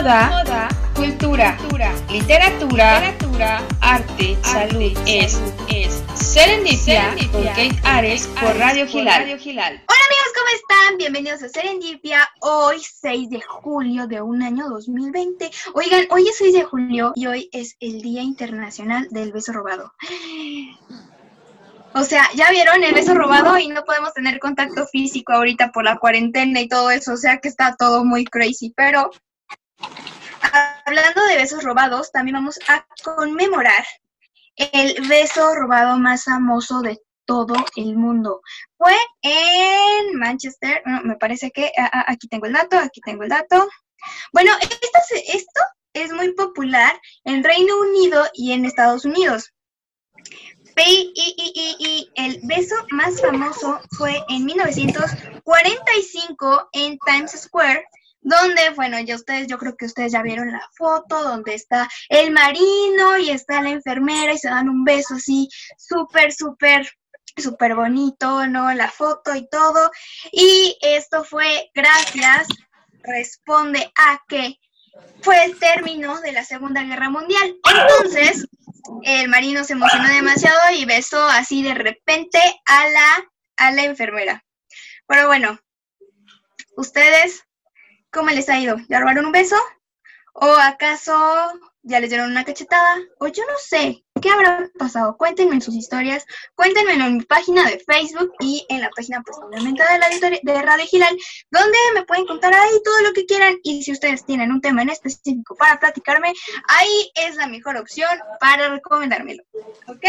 moda, cultura, literatura, literatura arte, salud, es, es Serendipia con Kate Ares por Radio Gilal. Hola amigos, ¿cómo están? Bienvenidos a Serendipia. Hoy 6 de julio de un año 2020. Oigan, hoy es 6 de julio y hoy es el Día Internacional del Beso Robado. O sea, ya vieron el beso robado y no podemos tener contacto físico ahorita por la cuarentena y todo eso, o sea que está todo muy crazy, pero hablando de besos robados, también vamos a conmemorar el beso robado más famoso de todo el mundo. Fue en Manchester, me parece que ah, ah, aquí tengo el dato, aquí tengo el dato. Bueno, esto, esto es muy popular en Reino Unido y en Estados Unidos. Y, el beso más famoso fue en 1945 en Times Square, donde, bueno, ya ustedes, yo creo que ustedes ya vieron la foto, donde está el marino y está la enfermera y se dan un beso así súper, súper, súper bonito, ¿no? La foto y todo. Y esto fue gracias, responde a que fue el término de la Segunda Guerra Mundial. Entonces, el marino se emocionó demasiado y besó así de repente a la, a la enfermera. Pero bueno, ¿ustedes cómo les ha ido? ¿Ya robaron un beso? ¿O acaso ya les dieron una cachetada? O yo no sé, ¿Qué habrá pasado? Cuéntenme en sus historias, cuéntenme en mi página de Facebook y en la página pues de, la de Radio Gilal, donde me pueden contar ahí todo lo que quieran y si ustedes tienen un tema en específico para platicarme, ahí es la mejor opción para recomendármelo, ¿ok?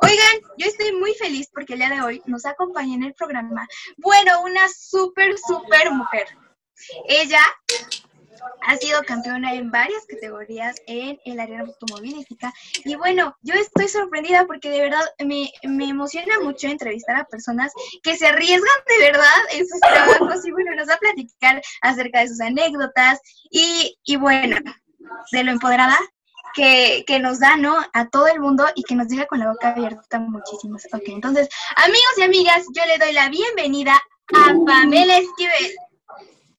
Oigan, yo estoy muy feliz porque el día de hoy nos acompaña en el programa, bueno, una súper, súper mujer. Ella ha sido campeona en varias categorías en el área automovilística. Y bueno, yo estoy sorprendida porque de verdad me, emociona mucho entrevistar a personas que se arriesgan de verdad en sus trabajos y bueno, nos va a platicar acerca de sus anécdotas y, bueno, de lo empoderada que, que, nos da, ¿no? A todo el mundo y que nos deja con la boca abierta muchísimas. Ok, entonces, amigos y amigas, yo le doy la bienvenida a Pamela Esquivel,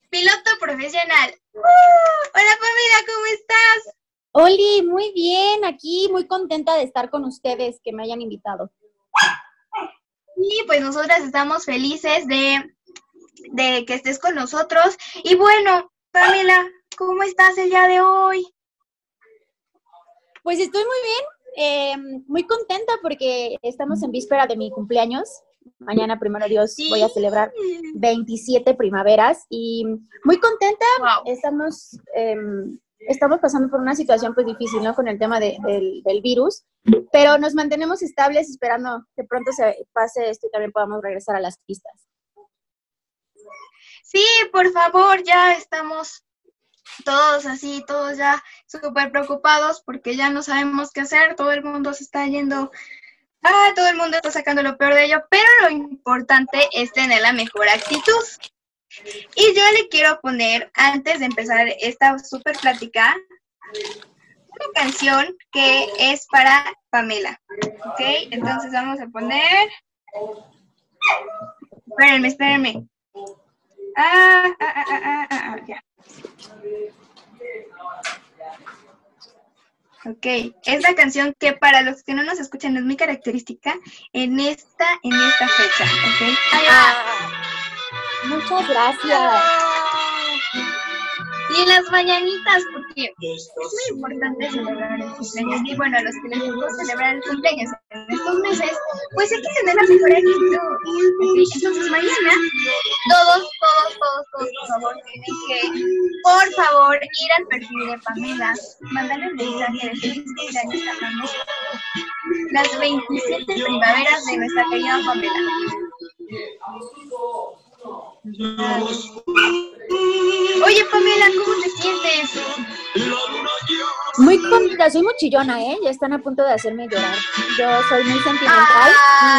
piloto profesional, hola familia, ¿cómo estás? Oli, muy bien, aquí muy contenta de estar con ustedes, que me hayan invitado. Y pues nosotras estamos felices de, de que estés con nosotros. Y bueno, Pamela, ¿cómo estás el día de hoy? Pues estoy muy bien, eh, muy contenta porque estamos en víspera de mi cumpleaños Mañana, primero Dios, voy a celebrar 27 primaveras y muy contenta. Estamos, em, estamos pasando por una situación pues difícil, ¿no? Con el tema del, del, virus, pero nos mantenemos estables esperando que pronto se pase esto y también podamos regresar a las pistas. Sí, por favor, ya estamos todos así, todos ya súper preocupados porque ya no sabemos qué hacer, todo el mundo se está yendo ah, todo el mundo está sacando lo peor de ello, pero lo importante es tener la mejor actitud. Y yo le quiero poner, antes de empezar esta súper plática, una canción que es para Pamela. ¿Ok? Entonces vamos a poner... Espérenme, espérenme. Ah, ah, ah, ah, ah, ah, ah ya. Ok, es la canción que para los que no nos escuchan es muy característica en esta, en esta fecha, ¿ok? Ah, muchas gracias. Y en las mañanitas, porque es muy importante celebrar el cumpleaños. Y bueno, a los que les gusta celebrar el cumpleaños en estos meses, pues hay que tener la mejor actitud. Entonces mañana, todos, todos, todos, todos, por favor, tienen que, por favor, ir al perfil de Pamela, mandarle un mensaje de feliz cumpleaños a Pamela. Las 27 primaveras de nuestra querida Pamela. Oye, Pamela, ¿cómo te sientes? Muy contenta, soy muy chillona, ¿eh? Ya están a punto de hacerme llorar. Yo soy muy sentimental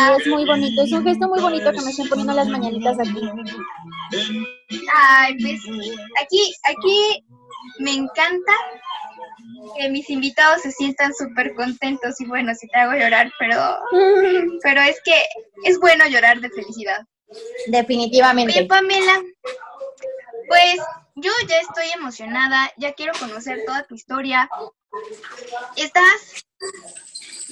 y es muy bonito, es un gesto muy bonito que me estén poniendo las mañanitas aquí. Ay, pues aquí, aquí me encanta que mis invitados se sientan súper contentos y bueno, si te hago llorar, pero, pero es que es bueno llorar de felicidad. Definitivamente. Oye, Pamela, Pues yo ya estoy emocionada, ya quiero conocer toda tu historia. Estás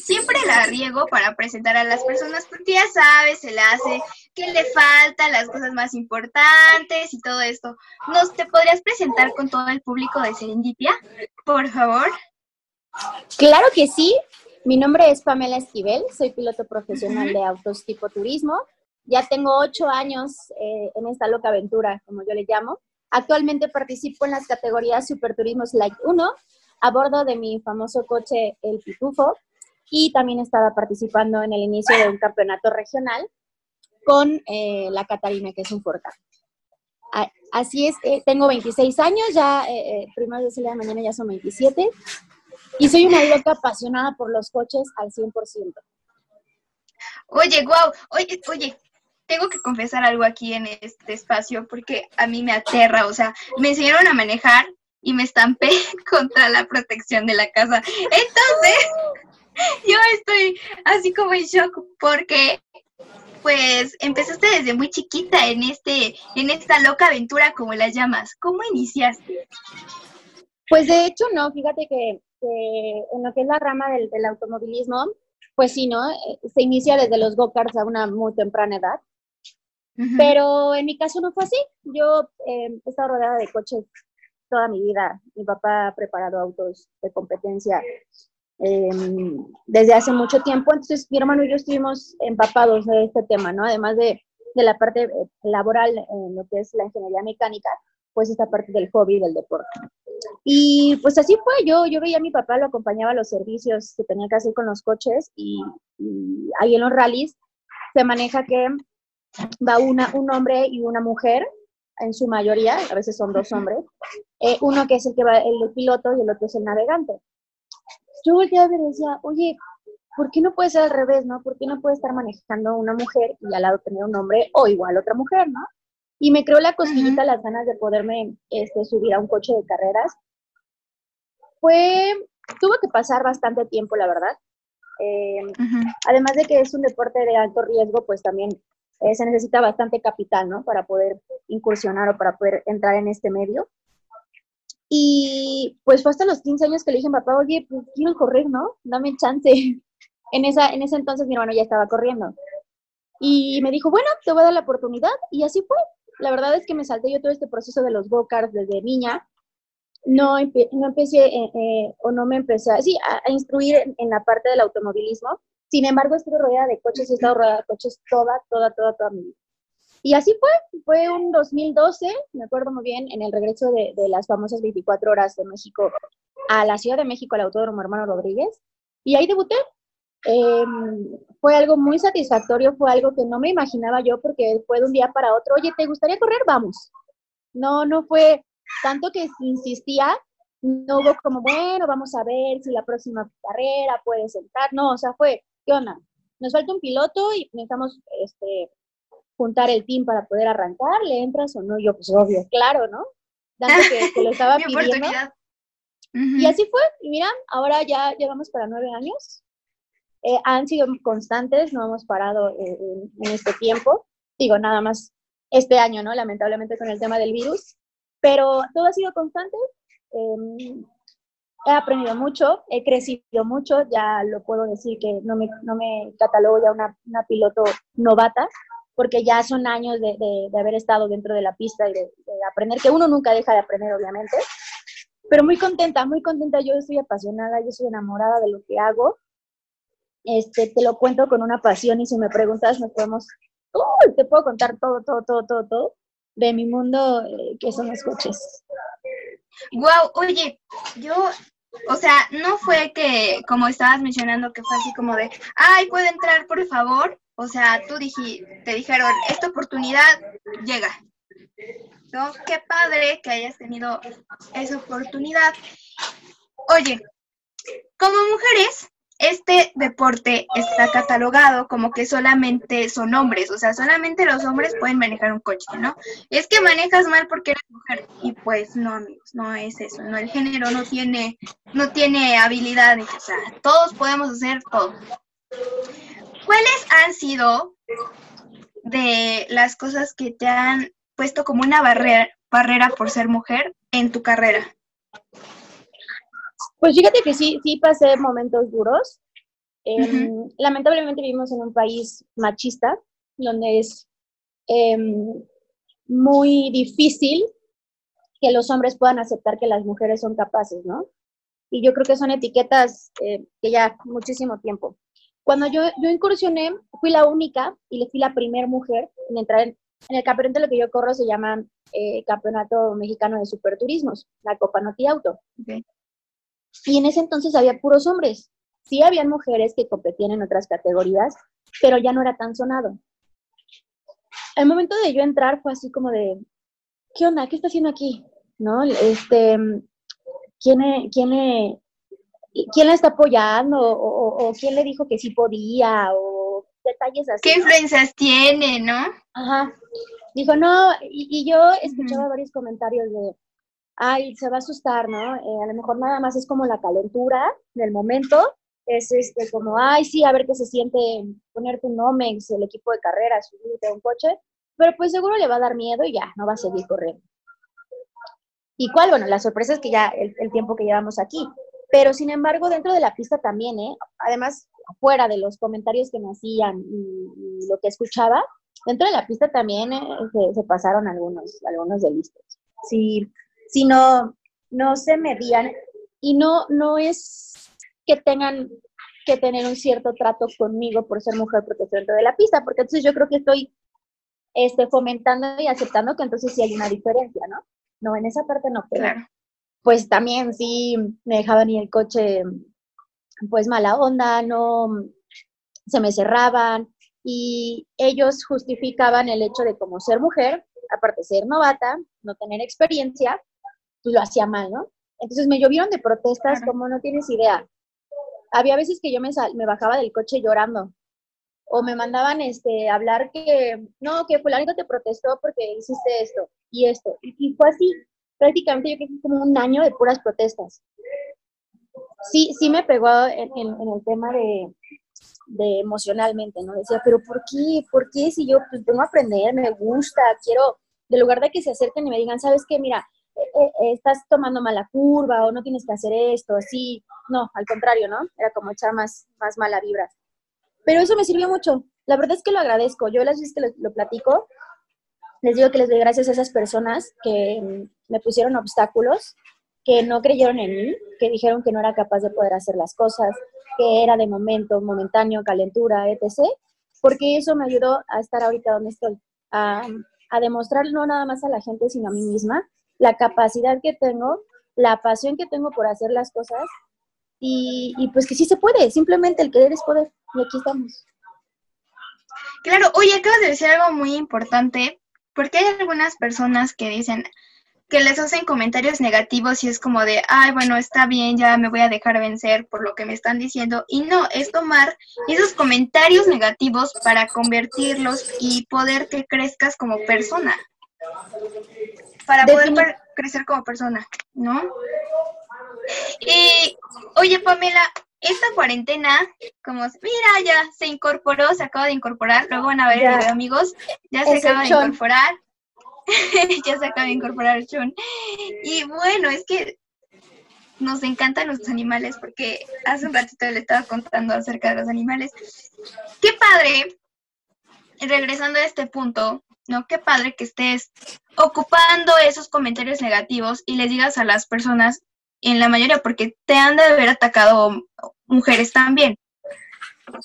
siempre la riego para presentar a las personas porque ya sabes, se le hace que le faltan las cosas más importantes y todo esto. ¿Nos te podrías presentar con todo el público de Serendipia, por favor? Claro que sí. Mi nombre es Pamela Esquivel, soy piloto profesional de autos tipo turismo. Ya tengo ocho años eh, en esta loca aventura, como yo le llamo. Actualmente participo en las categorías Superturismos Light 1 a bordo de mi famoso coche El Pitufo y también estaba participando en el inicio de un campeonato regional con eh, la Catarina, que es un Forca. Así es, eh, tengo 26 años, ya eh, primero de la mañana ya son 27 y soy una loca apasionada por los coches al 100%. Oye, wow, oye, oye, tengo que confesar algo aquí en este espacio porque a mí me aterra, o sea, me enseñaron a manejar y me estampé contra la protección de la casa. Entonces, yo estoy así como en shock porque pues empezaste desde muy chiquita en este en esta loca aventura como las llamas. ¿Cómo iniciaste? Pues de hecho no, fíjate que, en lo que es la rama del, automovilismo, pues sí, ¿no? Eh, se inicia desde los go-karts a una muy temprana edad. Pero en mi caso no fue así. Yo eh, he estado rodeada de coches toda mi vida. Mi papá ha preparado autos de competencia em, desde hace mucho tiempo, entonces mi hermano y yo estuvimos empapados de este tema, ¿no? Además de, de la parte eh, laboral en lo que es la ingeniería mecánica, pues esta parte del hobby, del deporte. Y pues así fue, yo, yo veía a mi papá, lo acompañaba a los servicios que tenía que hacer con los coches y, y ahí en los rallies se maneja que va una, un hombre y una mujer en su mayoría, a veces son dos hombres, eh, uno que es el que va, el piloto y el otro es el navegante. Yo volteaba y decía, oye, ¿por qué no puede ser al revés, no? ¿Por qué no puede estar manejando una mujer y al lado tener un hombre o igual otra mujer, no? Y me creó la cosquillita, las ganas de poderme este, subir a un coche de carreras. Fue, tuvo que pasar bastante tiempo, la verdad. Eh, además de que es un deporte de alto riesgo, pues también eh, se necesita bastante capital, ¿no? Para poder incursionar o para poder entrar en este medio. Y pues fue hasta los 15 años que le dije a papá, oye, pues quiero correr, ¿no? Dame chance. En, esa, en ese entonces mi hermano ya estaba corriendo. Y me dijo, bueno, te voy a dar la oportunidad. Y así fue. La verdad es que me salté yo todo este proceso de los go-karts desde niña. No, no empecé, eh, eh, o no me empecé, sí, a, a instruir en, la parte del automovilismo, sin embargo, estuve rodeada de coches he estado rodeada de coches toda, toda, toda, toda mi vida. Y así fue, fue un 2012, me acuerdo muy bien, en el regreso de, de, las famosas 24 horas de México a la Ciudad de México, al Autódromo Hermano Rodríguez, y ahí debuté. Eh, fue algo muy satisfactorio, fue algo que no me imaginaba yo porque fue de un día para otro, oye, ¿te gustaría correr? Vamos. No, no fue tanto que insistía, no hubo como, bueno, vamos a ver si la próxima carrera puede sentar, no, o sea, fue, ¿qué onda? Nos falta un piloto y necesitamos este, juntar el team para poder arrancar, ¿le entras o no? Yo, pues obvio, claro, ¿no? Dando que, lo estaba pidiendo. Y así fue, y mira, ahora ya llevamos para nueve años. Eh, han sido constantes, no hemos parado en, este tiempo. Digo, nada más este año, ¿no? Lamentablemente con el tema del virus. Pero todo ha sido constante. Eh, he aprendido mucho, he crecido mucho, ya lo puedo decir que no me, no me catalogo ya una, una piloto novata, porque ya son años de, de, haber estado dentro de la pista y de, de, aprender, que uno nunca deja de aprender, obviamente. Pero muy contenta, muy contenta, yo estoy apasionada, yo soy enamorada de lo que hago. Este, te lo cuento con una pasión y si me preguntas, nos podemos, uh, te puedo contar todo, todo, todo, todo, todo de mi mundo, eh, que son los coches. Wow, oye, yo, o sea, no fue que, como estabas mencionando, que fue así como de, ay, ¿puede entrar, por favor? O sea, tú dije, te dijeron, esta oportunidad llega. ¿No? Qué padre que hayas tenido esa oportunidad. Oye, como mujeres, este deporte está catalogado como que solamente son hombres, o sea, solamente los hombres pueden manejar un coche, ¿no? Es que manejas mal porque eres mujer y pues no, amigos, no es eso, no el género no tiene no tiene habilidades, o sea, todos podemos hacer todo. ¿Cuáles han sido de las cosas que te han puesto como una barrera, barrera por ser mujer en tu carrera? Pues fíjate que sí, sí pasé momentos duros. Em, lamentablemente vivimos en un país machista, donde es em, muy difícil que los hombres puedan aceptar que las mujeres son capaces, ¿no? Y yo creo que son etiquetas eh, que ya muchísimo tiempo. Cuando yo, yo incursioné, fui la única y le fui la primera mujer en entrar en, el campeonato, lo que yo corro se llama eh, Campeonato Mexicano de Superturismos, la Copa Noti Auto. Y en ese entonces había puros hombres. Sí habían mujeres que competían en otras categorías, pero ya no era tan sonado. El momento de yo entrar fue así como de, ¿qué onda? ¿Qué está haciendo aquí? ¿No? Este, ¿quién, quién, quién la está apoyando? O, quién le dijo que sí podía? O detalles así. ¿Qué influencias tiene, no? Ajá. Dijo, no, y, yo escuchaba varios comentarios de, ay, se va a asustar, ¿no? Eh, a lo mejor nada más es como la calentura del momento, es este como, ay, sí, a ver qué se siente ponerte un Nomex, el equipo de carrera, subirte a un coche, pero pues seguro le va a dar miedo y ya, no va a seguir corriendo. ¿Y cuál? Bueno, la sorpresa es que ya el, tiempo que llevamos aquí, pero sin embargo dentro de la pista también, ¿eh? Además, fuera de los comentarios que me hacían y, lo que escuchaba, dentro de la pista también eh, se, pasaron algunos, algunos de listos. Si, si no, se medían y no, no es que tengan que tener un cierto trato conmigo por ser mujer porque estoy dentro de la pista, porque entonces yo creo que estoy este, fomentando y aceptando que entonces sí hay una diferencia, ¿no? No, en esa parte no, pero pues también sí me dejaban ir el coche pues mala onda, no se me cerraban y ellos justificaban el hecho de como ser mujer, aparte de ser novata, no tener experiencia, pues lo hacía mal, ¿no? Entonces me llovieron de protestas como no tienes idea. Había veces que yo me, me bajaba del coche llorando o me mandaban este hablar que no, que fulanito te protestó porque hiciste esto y esto. Y, fue así, prácticamente yo creo que como un año de puras protestas. Sí, sí me pegó en, el tema de, de, emocionalmente, ¿no? Decía, pero ¿por qué? ¿Por qué si yo pues, vengo a aprender, me gusta, quiero, de lugar de que se acerquen y me digan, ¿sabes qué? Mira, estás tomando mala curva o no tienes que hacer esto, así. No, al contrario, ¿no? Era como echar más, más mala vibra. Pero eso me sirvió mucho. La verdad es que lo agradezco. Yo las veces que lo, platico, les digo que les doy gracias a esas personas que me pusieron obstáculos, que no creyeron en mí, que dijeron que no era capaz de poder hacer las cosas, que era de momento, momentáneo, calentura, etc. Porque eso me ayudó a estar ahorita donde estoy, a demostrar no nada más a la gente, sino a mí misma, la capacidad que tengo, la pasión que tengo por hacer las cosas y, y pues que sí se puede, simplemente el querer es poder. Y aquí estamos. Claro, oye, acabas de decir algo muy importante, porque hay algunas personas que dicen que les hacen comentarios negativos y es como de, ay, bueno, está bien, ya me voy a dejar vencer por lo que me están diciendo. Y no, es tomar esos comentarios negativos para convertirlos y poder que crezcas como persona. Para poder crecer como persona, ¿no? Y, oye, Pamela, esta cuarentena, como, mira, ya se incorporó, se acaba de incorporar, luego van a ver video, amigos, ya se acaba de incorporar, ya se acaba de incorporar Chun. Y bueno, es que nos encantan los animales, porque hace un ratito le estaba contando acerca de los animales. Qué padre, regresando a este punto, ¿no? Qué padre que estés ocupando esos comentarios negativos y les digas a las personas en la mayoría, porque te han de haber atacado mujeres también.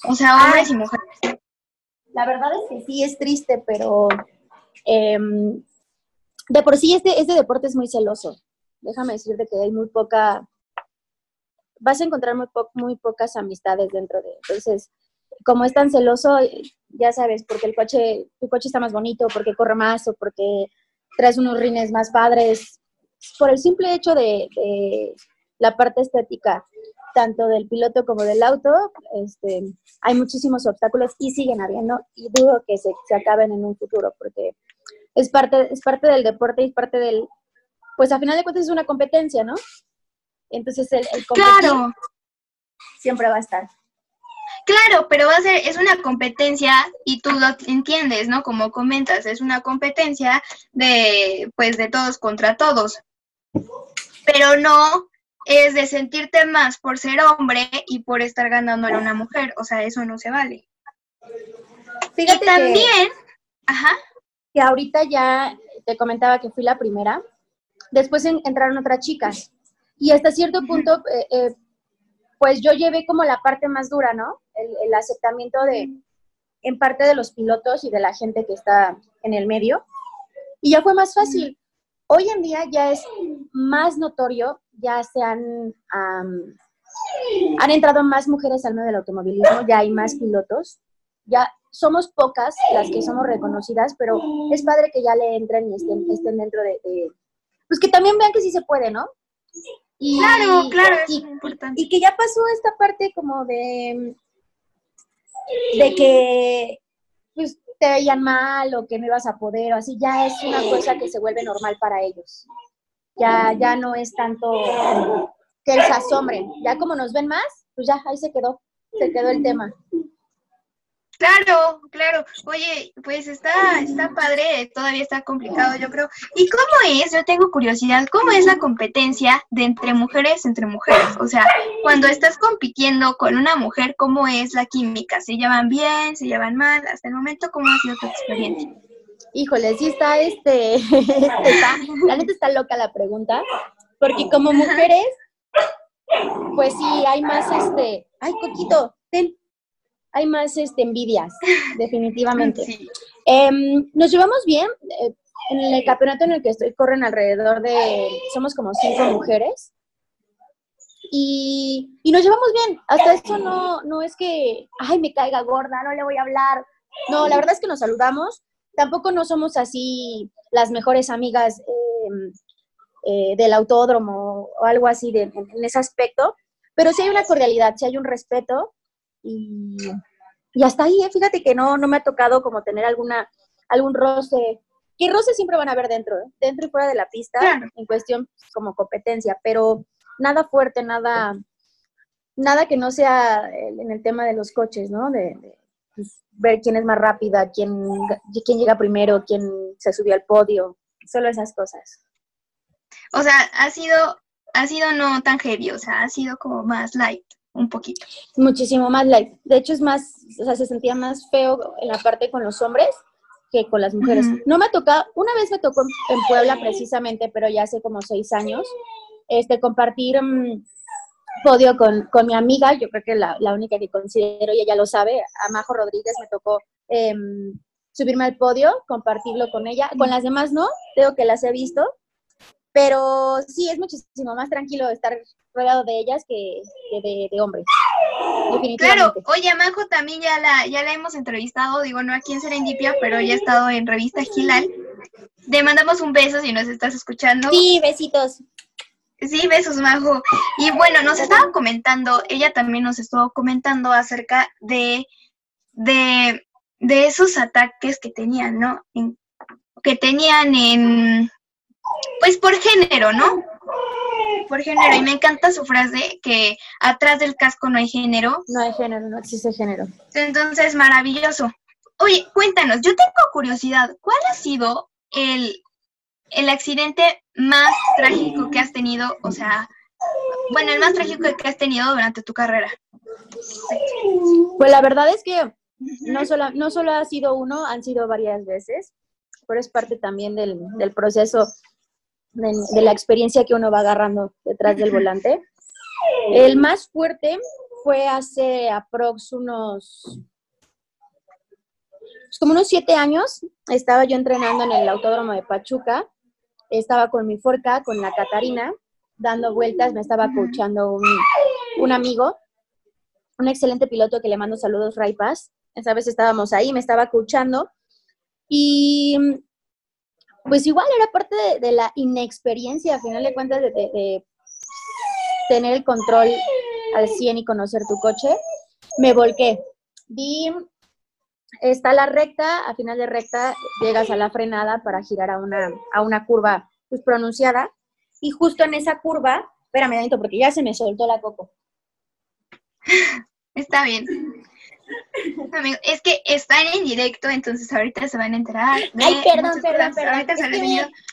O sea, hombres y mujeres. La verdad es que sí es triste, pero em, de por sí este, este deporte es muy celoso. Déjame decirte que hay muy poca, vas a encontrar muy, muy pocas amistades dentro de. Entonces, como es tan celoso, ya sabes, porque el coche, tu coche está más bonito, porque corre más o porque traes unos rines más padres, por el simple hecho de, la parte estética, tanto del piloto como del auto, este, hay muchísimos obstáculos y siguen habiendo y dudo que se, acaben en un futuro porque es parte, es parte del deporte y es parte del, pues a final de cuentas es una competencia, ¿no? Entonces el, el competir siempre va a estar. Claro, pero va a ser, es una competencia y tú lo entiendes, ¿no? Como comentas, es una competencia de, pues, de todos contra todos. Pero no es de sentirte más por ser hombre y por estar ganando a una mujer. O sea, eso no se vale. Fíjate y también, ajá. Que ahorita ya te comentaba que fui la primera. Después entraron otras chicas. Y hasta cierto punto, eh, eh, pues yo llevé como la parte más dura, ¿no? El, aceptamiento de, en parte de los pilotos y de la gente que está en el medio. Y ya fue más fácil. Hoy en día ya es más notorio, ya se han, han entrado más mujeres al medio del automovilismo, ya hay más pilotos, ya somos pocas las que somos reconocidas, pero es padre que ya le entren y estén, estén dentro de, Pues que también vean que sí se puede, ¿no? Y, claro, claro, es importante. Y que ya pasó esta parte como de... de que pues, te veían mal o que no ibas a poder o así, ya es una cosa que se vuelve normal para ellos. Ya, ya no es tanto que se asombren. Ya como nos ven más, pues ya ahí se quedó, se quedó el tema. Claro, claro. Oye, pues está, está padre, todavía está complicado, yo creo. ¿Y cómo es? Yo tengo curiosidad, ¿cómo es la competencia de entre mujeres entre mujeres? O sea, cuando estás compitiendo con una mujer, ¿cómo es la química? ¿Se llevan bien? ¿Se llevan mal? Hasta el momento, ¿cómo ha sido tu experiencia? Híjole, sí está este, está, la neta está loca la pregunta, porque como mujeres, pues sí, hay más este, ay, Coquito, ten, hay más este, envidias, definitivamente. Em, nos llevamos bien. Eh, en el campeonato en el que estoy corren alrededor de, somos como cinco mujeres. Y, y, nos llevamos bien. Hasta esto no, no es que, ay, me caiga gorda, no le voy a hablar. No, la verdad es que nos saludamos. Tampoco no somos así las mejores amigas em, eh, del autódromo o algo así de, en ese aspecto. Pero sí hay una cordialidad, sí hay un respeto y, y hasta ahí, ¿eh? fíjate que no, no me ha tocado como tener alguna, algún roce, que roce siempre van a haber dentro, ¿eh? dentro y fuera de la pista, en cuestión como competencia, pero nada fuerte, nada, nada que no sea en el tema de los coches, ¿no? De, pues, ver quién es más rápida, quién, quién llega primero, quién se subió al podio, solo esas cosas. O sea, ha sido, ha sido no tan heavy, o sea, ha sido como más light un poquito. Muchísimo más light. De hecho, es más, o sea, se sentía más feo en la parte con los hombres que con las mujeres. No me ha tocado, una vez me tocó en, Puebla precisamente, pero ya hace como seis años, este, compartir mm, podio con, mi amiga, yo creo que la, la, única que considero, y ella lo sabe, a Majo Rodríguez me tocó em, subirme al podio, compartirlo con ella. Con las demás no, creo que las he visto, pero sí, es muchísimo más tranquilo estar rodeado de ellas que, de, hombres. Claro, oye, Majo también ya la, ya la hemos entrevistado, digo, no aquí en Serendipia, pero ya ha estado en Revista Gilal. Le mandamos un beso si nos estás escuchando. Sí, besitos. Sí, besos, Majo. Y bueno, nos estaba comentando, ella también nos estuvo comentando acerca de, de, de esos ataques que tenían, ¿no? que tenían en, pues por género, ¿no? Por género. Y me encanta su frase que atrás del casco no hay género. No hay género, no existe género. Entonces, maravilloso. Oye, cuéntanos, yo tengo curiosidad, ¿cuál ha sido el, el accidente más trágico que has tenido? O sea, bueno, el más trágico que has tenido durante tu carrera. Pues la verdad es que no solo, no solo ha sido uno, han sido varias veces, pero es parte también del, del proceso de, la experiencia que uno va agarrando detrás del volante. El más fuerte fue hace aprox unos pues, como unos siete años. Estaba yo entrenando en el autódromo de Pachuca. Estaba con mi forca, con la Catarina, dando vueltas. Me estaba coachando un, un amigo, un excelente piloto que le mando saludos, Ray Paz. Esa vez estábamos ahí, me estaba coachando. Y pues igual era parte de, la inexperiencia, a final de cuentas, de, tener el control al 100 y conocer tu coche. Me volqué. Vi, está la recta, a final de recta llegas a la frenada para girar a una, a una curva pues, pronunciada. Y justo en esa curva, espérame, Danito, porque ya se me soltó la coco. Está bien. Amigo, es que están en directo, entonces ahorita se van a enterar. Ay, perdón, perdón, perdón. Ahorita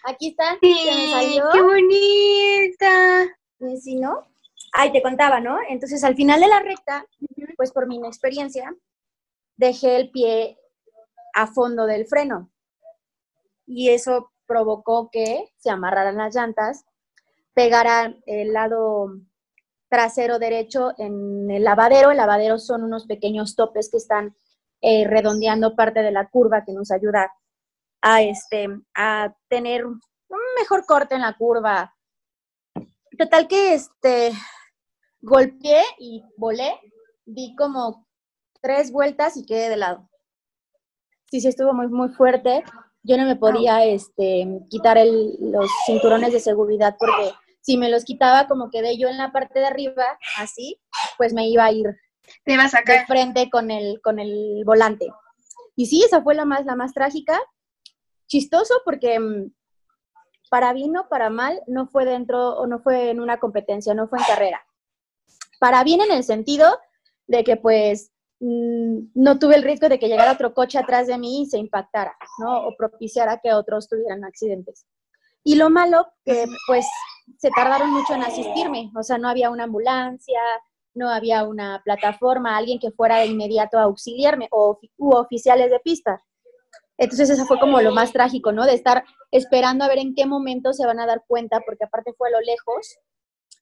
aquí está. Sí, ¡Qué bonita! Sí, ¿no? Ay, te contaba, ¿no? Entonces, al final de la recta, pues por mi inexperiencia, dejé el pie a fondo del freno. Y eso provocó que se amarraran las llantas, pegaran el lado trasero derecho en el lavadero. El lavadero son unos pequeños topes que están eh, redondeando parte de la curva que nos ayuda a, este, a tener un mejor corte en la curva. Total que este, golpeé y volé, di como tres vueltas y quedé de lado. Sí, sí, estuvo muy, muy fuerte. Yo no me podía este, quitar el, los cinturones de seguridad porque si me los quitaba como quedé yo en la parte de arriba, así, pues me iba a ir Te a de frente con el, con el volante. Y sí, esa fue la más, la más trágica. Chistoso porque mm, para bien o para mal no fue dentro o no fue en una competencia, no fue en carrera. Para bien en el sentido de que pues mm, no tuve el riesgo de que llegara otro coche atrás de mí y se impactara, ¿no? O propiciara que otros tuvieran accidentes. Y lo malo, que pues se tardaron mucho en asistirme, o sea, no había una ambulancia, no había una plataforma, alguien que fuera de inmediato a auxiliarme o u oficiales de pista. Entonces eso fue como lo más trágico, ¿no? De estar esperando a ver en qué momento se van a dar cuenta, porque aparte fue a lo lejos,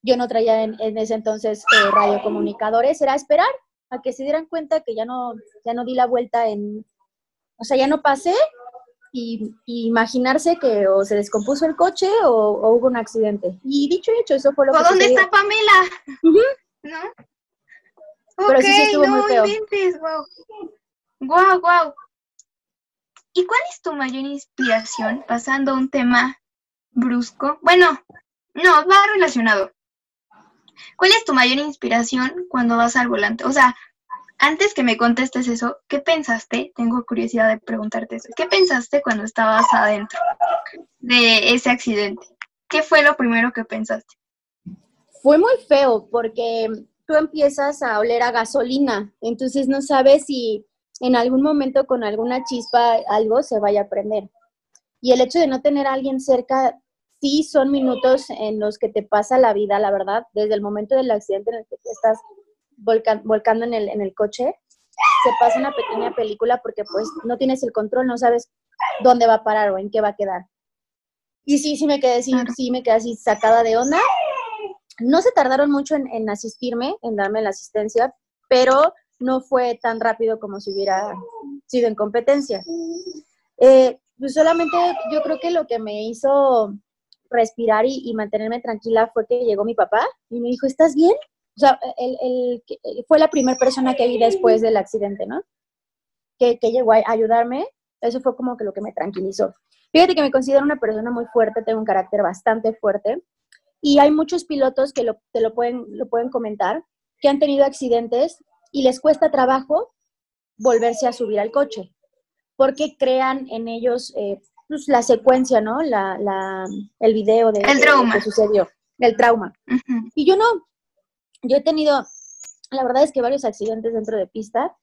yo no traía en, ese entonces eh, radiocomunicadores, era esperar a que se dieran cuenta que ya no, ya no di la vuelta en, o sea, ya no pasé y, imaginarse que o se descompuso el coche o, hubo un accidente. Y dicho y hecho, eso fue lo que ¿Dónde está Pamela? ¿No? Pero sí, sí estuvo muy feo. Wow. wow, ¿Y cuál es tu mayor inspiración pasando un tema brusco? Bueno, no, va relacionado. ¿Cuál es tu mayor inspiración cuando vas al volante? O sea, antes que me contestes eso, ¿qué pensaste? Tengo curiosidad de preguntarte eso. ¿Qué pensaste cuando estabas adentro de ese accidente? ¿Qué fue lo primero que pensaste? Fue muy feo porque tú empiezas a oler a gasolina, entonces no sabes si en algún momento con alguna chispa algo se vaya a prender. Y el hecho de no tener a alguien cerca, sí son minutos en los que te pasa la vida, la verdad, desde el momento del accidente en el que estás volcando en el, en el coche, se pasa una pequeña película porque pues no tienes el control, no sabes dónde va a parar o en qué va a quedar. Y sí, sí me quedé, sí, sí me quedé así sacada de onda. No se tardaron mucho en, asistirme, en darme la asistencia, pero no fue tan rápido como si hubiera sido en competencia. Eh, pues solamente yo creo que lo que me hizo respirar y, y, mantenerme tranquila fue que llegó mi papá y me dijo, ¿estás bien? O sea, el, fue la primera persona que vi después del accidente, ¿no? Que, llegó a ayudarme, eso fue como que lo que me tranquilizó. Fíjate que me considero una persona muy fuerte, tengo un carácter bastante fuerte y hay muchos pilotos que te lo pueden, lo pueden comentar, que han tenido accidentes y les cuesta trabajo volverse a subir al coche, porque crean en ellos eh, pues, la secuencia, ¿no? La, el video de, el lo que sucedió, el trauma. Y yo no, yo he tenido, la verdad es que varios accidentes dentro de pista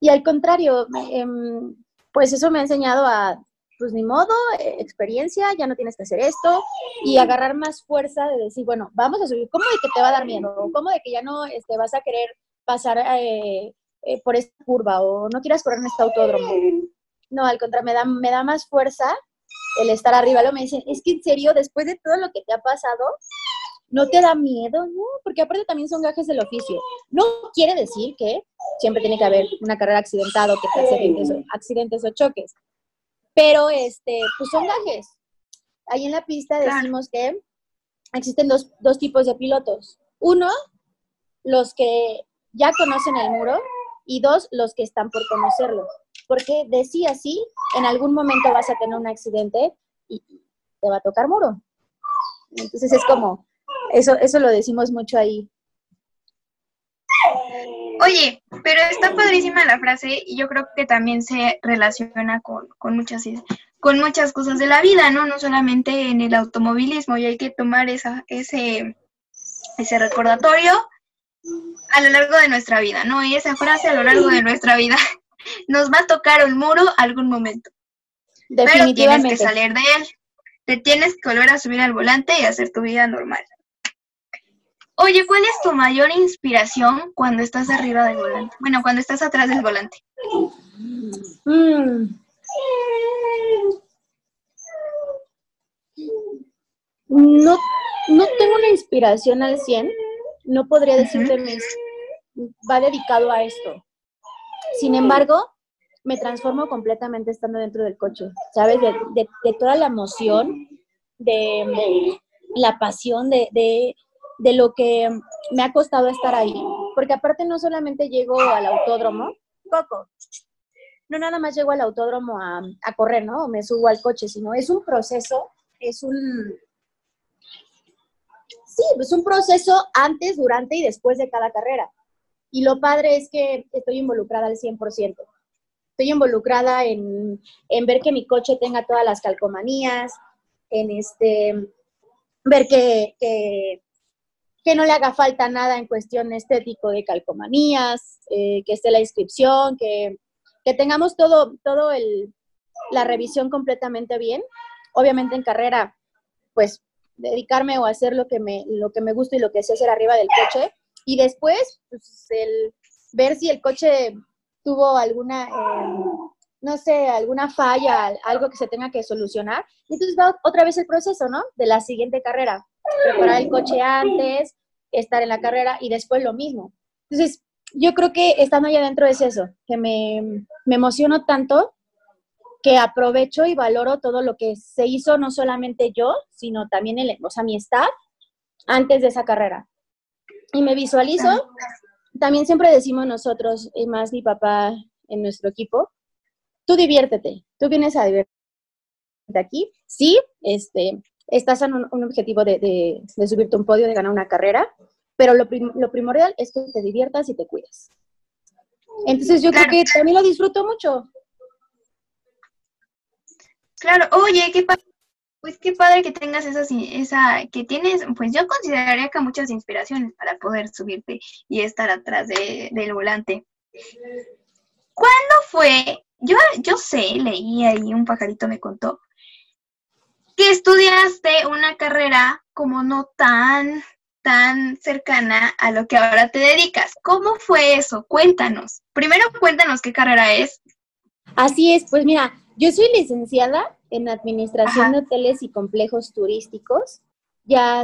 y al contrario, em, pues eso me ha enseñado a, pues ni modo, eh, experiencia, ya no tienes que hacer esto y agarrar más fuerza de decir, bueno, vamos a subir, ¿cómo de que te va a dar miedo? ¿Cómo de que ya no este, vas a querer pasar eh, eh, por esta curva o no quieras correr en este autódromo? No, al contrario, me da, me da más fuerza el estar arriba. Luego me dicen, es que en serio, después de todo lo que te ha pasado, ¿No te da miedo? No, porque aparte también son gajes del oficio. No quiere decir que siempre tiene que haber una carrera accidentada o que te accidentes, accidentes o choques. Pero, este, pues son gajes. Ahí en la pista decimos que existen dos, dos tipos de pilotos. Uno, los que ya conocen el muro y dos, los que están por conocerlo. Porque decía así, en algún momento vas a tener un accidente y te va a tocar muro. Entonces es como, eso, eso lo decimos mucho ahí. Oye, pero está padrísima la frase y yo creo que también se relaciona con, muchas, con muchas cosas de la vida, ¿no? No solamente en el automovilismo y hay que tomar esa, ese, ese recordatorio a lo largo de nuestra vida, ¿no? Y esa frase a lo largo de nuestra vida nos va a tocar un muro algún momento. Pero tienes que salir de él. Te tienes que volver a subir al volante y hacer tu vida normal. Oye, ¿cuál es tu mayor inspiración cuando estás arriba del volante? Bueno, cuando estás atrás del volante. Mm. No, no tengo una inspiración al 100. No podría decirte, va dedicado a esto. Sin embargo, me transformo completamente estando dentro del coche, ¿sabes? De, toda la emoción, de, la pasión, de, de, lo que me ha costado estar ahí. Porque aparte no solamente llego al autódromo, Coco, no nada más llego al autódromo a, correr, ¿no? O me subo al coche, sino es un proceso, es un... Sí, es un proceso antes, durante y después de cada carrera. Y lo padre es que estoy involucrada al 100% estoy involucrada en, ver que mi coche tenga todas las calcomanías, en este, ver que, no le haga falta nada en cuestión estético de calcomanías, eh, que esté la inscripción, que, tengamos todo, todo el, la revisión completamente bien. Obviamente en carrera, pues dedicarme o hacer lo que me, lo que me gusta y lo que sé hacer arriba del coche. Y después, pues, el ver si el coche tuvo alguna, em, no sé, alguna falla, algo que se tenga que solucionar. Y entonces va otra vez el proceso, ¿no? De la siguiente carrera. Preparar el coche antes, estar en la carrera y después lo mismo. Entonces, yo creo que estando allá adentro es eso, que me, me emociono tanto que aprovecho y valoro todo lo que se hizo, no solamente yo, sino también el, o sea, mi staff antes de esa carrera. Y me visualizo también siempre decimos nosotros, y más mi papá en nuestro equipo, tú diviértete, tú vienes a divertirte aquí, sí, este, estás en un, objetivo de, subirte a un podio, de ganar una carrera, pero lo, primordial es que te diviertas y te cuides. Entonces yo creo que también lo disfruto mucho. Claro, oye, qué pues qué padre que tengas esa, esa, que tienes, pues yo consideraría que muchas inspiraciones para poder subirte y estar atrás del volante. ¿Cuándo fue? Yo, yo sé, leí ahí, un pajarito me contó, que estudiaste una carrera como no tan, tan cercana a lo que ahora te dedicas. ¿Cómo fue eso? Cuéntanos. Primero cuéntanos qué carrera es. Así es, pues mira, yo soy licenciada en Administración de Hoteles y Complejos Turísticos. Ya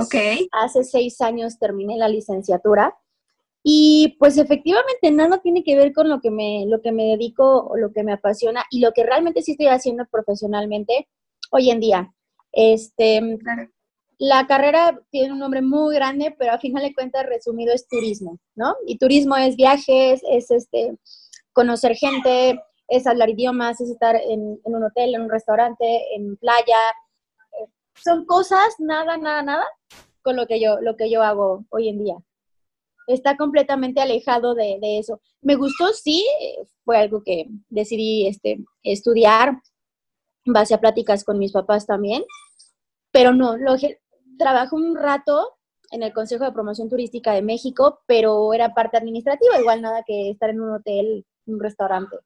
hace seis años terminé la licenciatura. Y pues efectivamente nada tiene que ver con lo que me, lo que me dedico o lo que me apasiona y lo que realmente sí estoy haciendo profesionalmente hoy en día. Este, La carrera tiene un nombre muy grande, pero a final de cuentas resumido es turismo, ¿no? Y turismo es viajes, es este, conocer gente, es hablar idiomas, es estar en, un hotel, en un restaurante, en playa. Son cosas, nada, nada, nada, con lo que yo, lo que yo hago hoy en día. Está completamente alejado de, eso. Me gustó, sí, fue algo que decidí este, estudiar base a pláticas con mis papás también, pero no, lo, trabajo un rato en el Consejo de Promoción Turística de México, pero era parte administrativa, igual nada que estar en un hotel, un restaurante.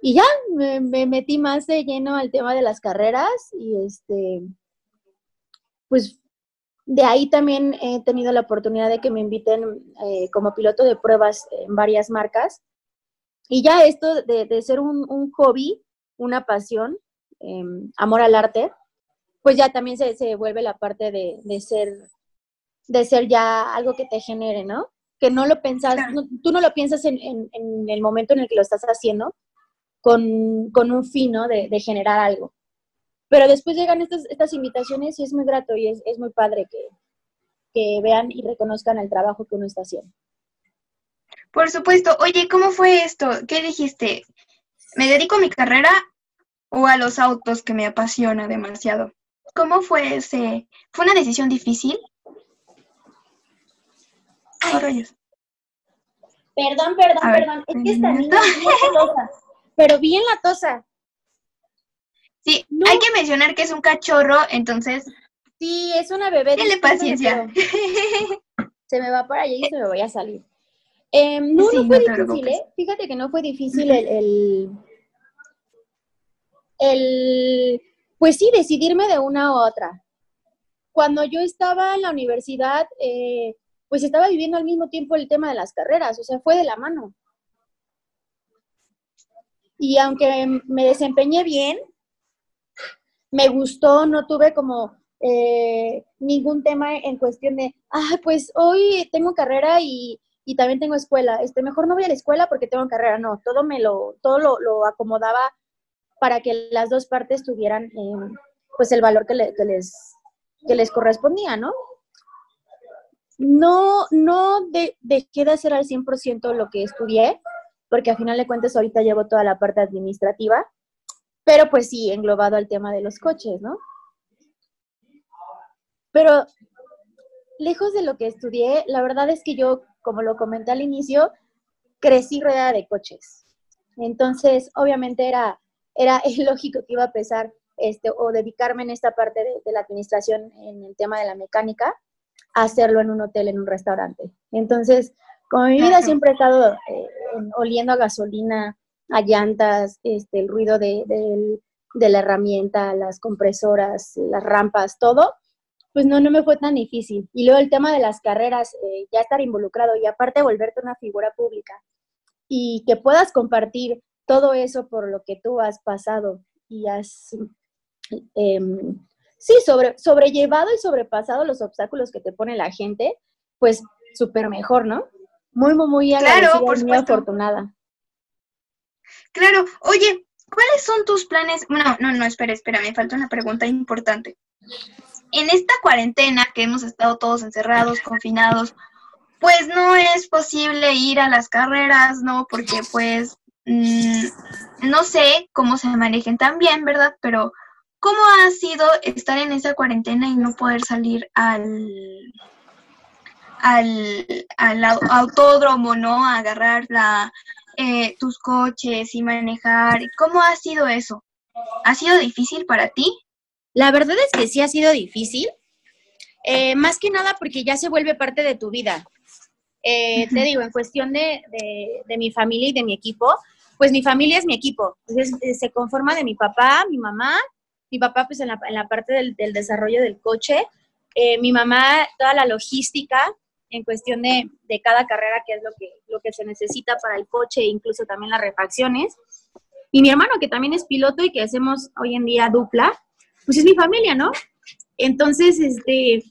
Y ya me, metí más de lleno al tema de las carreras y este, pues de ahí también he tenido la oportunidad de que me inviten eh, como piloto de pruebas en varias marcas. Y ya esto de, ser un, hobby, una pasión, em, amor al arte, pues ya también se, vuelve la parte de, ser, de ser ya algo que te genere, ¿no? Que no lo pensas, tú no lo piensas en, en, el momento en el que lo estás haciendo, con, un fin, De, generar algo. Pero después llegan estas, estas invitaciones y es muy grato y es, muy padre que, que vean y reconozcan el trabajo que uno está haciendo. Por supuesto. Oye, ¿cómo fue esto? ¿Qué dijiste? ¿Me dedico a mi carrera o a los autos que me apasiona demasiado? ¿Cómo fue ese? ¿Fue una decisión difícil? Perdón, perdón, perdón. Es que esta niña pero bien la tosa. Sí, hay que mencionar que es un cachorro, entonces. Sí, es una bebé. Tiene paciencia. se me va para allá y se me voy a salir. Em, no, no fue difícil, ¿eh? Fíjate que no fue difícil el, el, pues sí, decidirme de una u otra. Cuando yo estaba en la universidad, eh, pues estaba viviendo al mismo tiempo el tema de las carreras, o sea, fue de la mano. Y aunque me desempeñé bien, me gustó, no tuve como eh, ningún tema en cuestión de, ah, pues hoy tengo carrera y, también tengo escuela. Este, mejor no voy a la escuela porque tengo carrera. No, todo me lo, todo lo, acomodaba para que las dos partes tuvieran eh, pues el valor que, les, que les correspondía, ¿no? No, no de, dejé de hacer al 100% lo que estudié, porque a final de cuentas ahorita llevo toda la parte administrativa, pero pues sí, englobado al tema de los coches, ¿no? Pero lejos de lo que estudié, la verdad es que yo, como lo comenté al inicio, crecí rodeada de coches. Entonces, obviamente era, era lógico que iba a pesar este, o dedicarme en esta parte de, la administración en el tema de la mecánica, a hacerlo en un hotel, en un restaurante. Entonces, como mi vida siempre ha estado eh, oliendo a gasolina, a llantas, este, el ruido de, de la herramienta, las compresoras, las rampas, todo, pues no, no me fue tan difícil. Y luego el tema de las carreras, eh, ya estar involucrado y aparte volverte una figura pública y que puedas compartir todo eso por lo que tú has pasado y has, em, sí, sobre, sobrellevado y sobrepasado los obstáculos que te pone la gente, pues súper mejor, ¿no? Muy, muy, muy agradecida claro, muy afortunada. Claro, oye, ¿cuáles son tus planes? No, no, no, espera, espera, me falta una pregunta importante en esta cuarentena que hemos estado todos encerrados, confinados, pues no es posible ir a las carreras, ¿no? Porque pues mm, no sé cómo se manejen también, ¿verdad? Pero ¿cómo ha sido estar en esa cuarentena y no poder salir al, al, al autódromo, ¿no? Agarrar eh, tus coches y manejar. ¿Cómo ha sido eso? ¿Ha sido difícil para ti? La verdad es que sí ha sido difícil, eh, más que nada porque ya se vuelve parte de tu vida. Eh, te digo, en cuestión de, mi familia y de mi equipo, pues mi familia es mi equipo. Eh, se conforma de mi papá, mi mamá, mi papá pues en la, parte del, desarrollo del coche, mi mamá toda la logística en cuestión de, cada carrera, que es lo que, lo que se necesita para el coche, incluso también las refacciones. Y mi hermano, que también es piloto y que hacemos hoy en día dupla, pues es mi familia, ¿no? Entonces, este,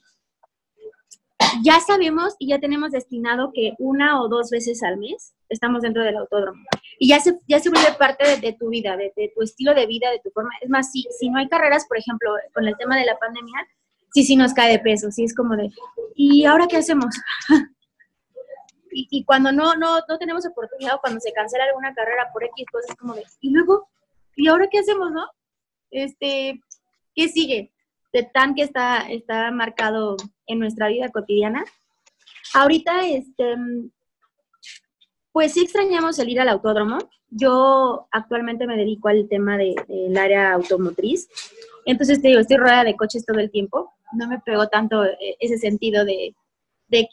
ya sabemos y ya tenemos destinado que una o dos veces al mes estamos dentro del autódromo. Y ya se, ya se vuelve parte de, tu vida, de, tu estilo de vida, de tu forma. Es más, si, si no hay carreras, por ejemplo, con el tema de la pandemia, sí, sí nos cae de peso, sí es como de, ¿y ahora qué hacemos? y, y, cuando no, no, no tenemos oportunidad o cuando se cancela alguna carrera por X cosas, como de, ¿y luego? ¿Y ahora qué hacemos, no? Este, ¿Qué sigue? De tan que está, está marcado en nuestra vida cotidiana. Ahorita, este, pues sí extrañamos el ir al autódromo. Yo actualmente me dedico al tema del área automotriz. Entonces, estoy rodeada de coches todo el tiempo. No me pegó tanto eh, ese sentido de, de